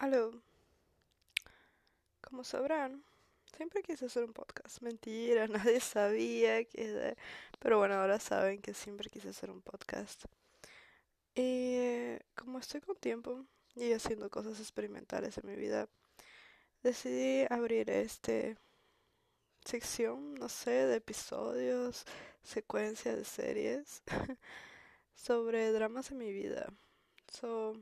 Aló. Como sabrán, siempre quise hacer un podcast. Mentira, nadie sabía que... Pero bueno, ahora saben que siempre quise hacer un podcast. Y como estoy con tiempo y haciendo cosas experimentales en mi vida, decidí abrir este sección, no sé, de episodios, secuencia de series sobre dramas en mi vida. So,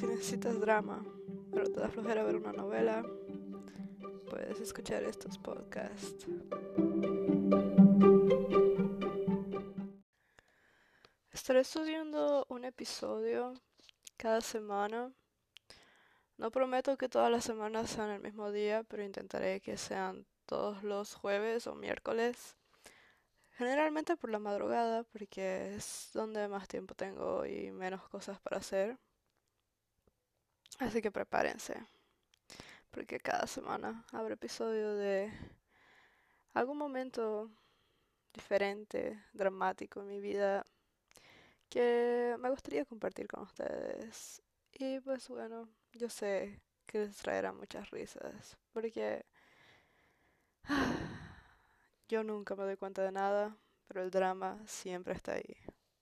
si necesitas drama, pero te da flojera ver una novela, puedes escuchar estos podcasts. Estaré estudiando un episodio cada semana. No prometo que todas las semanas sean el mismo día, pero intentaré que sean todos los jueves o miércoles. Generalmente por la madrugada, porque es donde más tiempo tengo y menos cosas para hacer. Así que prepárense, porque cada semana habrá episodio de algún momento diferente, dramático en mi vida que me gustaría compartir con ustedes. Y pues bueno, yo sé que les traerá muchas risas, porque yo nunca me doy cuenta de nada, pero el drama siempre está ahí.